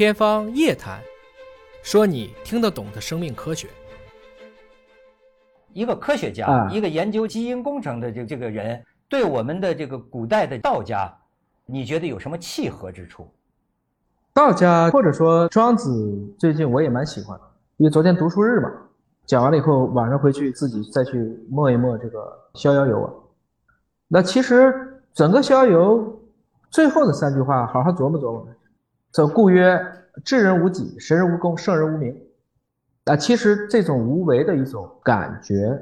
天方夜谭，说你听得懂的生命科学。一个科学家，啊一个研究基因工程的这这个人，对我们的这个古代的道家，你觉得有什么契合之处？道家或者说庄子，最近我也蛮喜欢的，因为昨天读书日嘛，讲完了以后，晚上回去自己再去默一默这个《逍遥游》啊。那其实整个《逍遥游》最后的三句话，好好琢磨琢磨。则故曰：智人无己，神人无功，圣人无名。啊，其实这种无为的一种感觉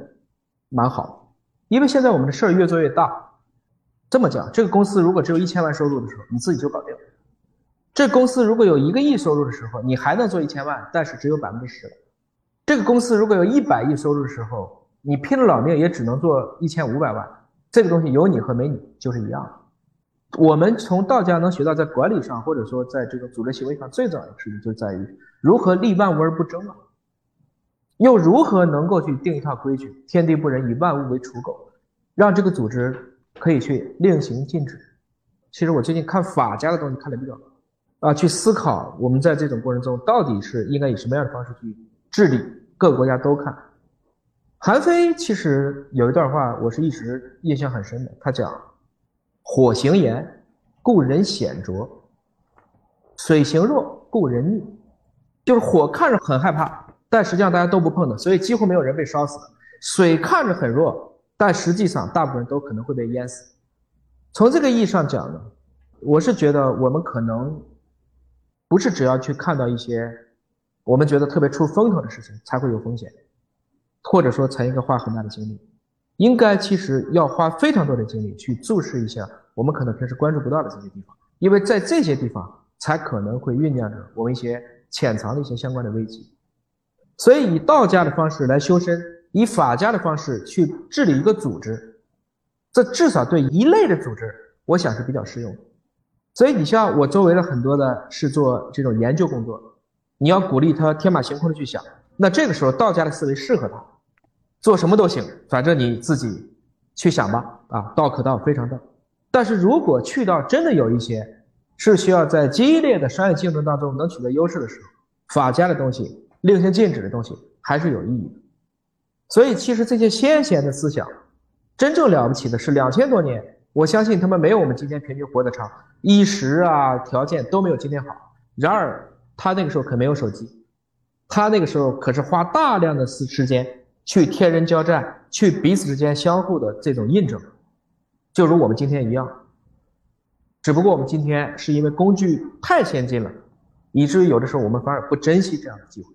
蛮好，因为现在我们的事儿越做越大。这么讲，这个公司如果只有一千万收入的时候，你自己就搞定了。这公司如果有一个亿收入的时候，你还能做一千万，但是只有百分之十了。这个公司如果有一百亿收入的时候，你拼了老命也只能做一千五百万。这个东西有你和没你就是一样的。我们从道家能学到，在管理上或者说在这个组织行为上，最重要的事情就在于如何立万物而不争啊，又如何能够去定一套规矩，天地不仁，以万物为刍狗，让这个组织可以去令行禁止。其实我最近看法家的东西看的比较多。啊，去思考我们在这种过程中到底是应该以什么样的方式去治理，各个国家都看。韩非其实有一段话，我是一直印象很深的。他讲：“火行炎，故人显着；水行弱，故人逆。”就是火看着很害怕，但实际上大家都不碰的，所以几乎没有人被烧死。水看着很弱，但实际上大部分人都可能会被淹死。从这个意义上讲呢，我是觉得我们可能。不是只要去看到一些我们觉得特别出风头的事情才会有风险，或者说才应该花很大的精力，应该其实要花非常多的精力去注视一下我们可能平时关注不到的这些地方，因为在这些地方才可能会酝酿着我们一些潜藏的一些相关的危机。所以以道家的方式来修身，以法家的方式去治理一个组织，这至少对一类的组织，我想是比较适用的。所以你像我周围的很多的是做这种研究工作，你要鼓励他天马行空的去想，那这个时候道家的思维适合他，做什么都行，反正你自己去想吧，啊，道可道非常道。但是如果去到真的有一些是需要在激烈的商业竞争当中能取得优势的时候，法家的东西、令行禁止的东西还是有意义的。所以其实这些先贤的思想，真正了不起的是两千多年。我相信他们没有我们今天平均活得长，衣食啊条件都没有今天好。然而他那个时候可没有手机，他那个时候可是花大量的时时间去天人交战，去彼此之间相互的这种印证，就如我们今天一样。只不过我们今天是因为工具太先进了，以至于有的时候我们反而不珍惜这样的机会。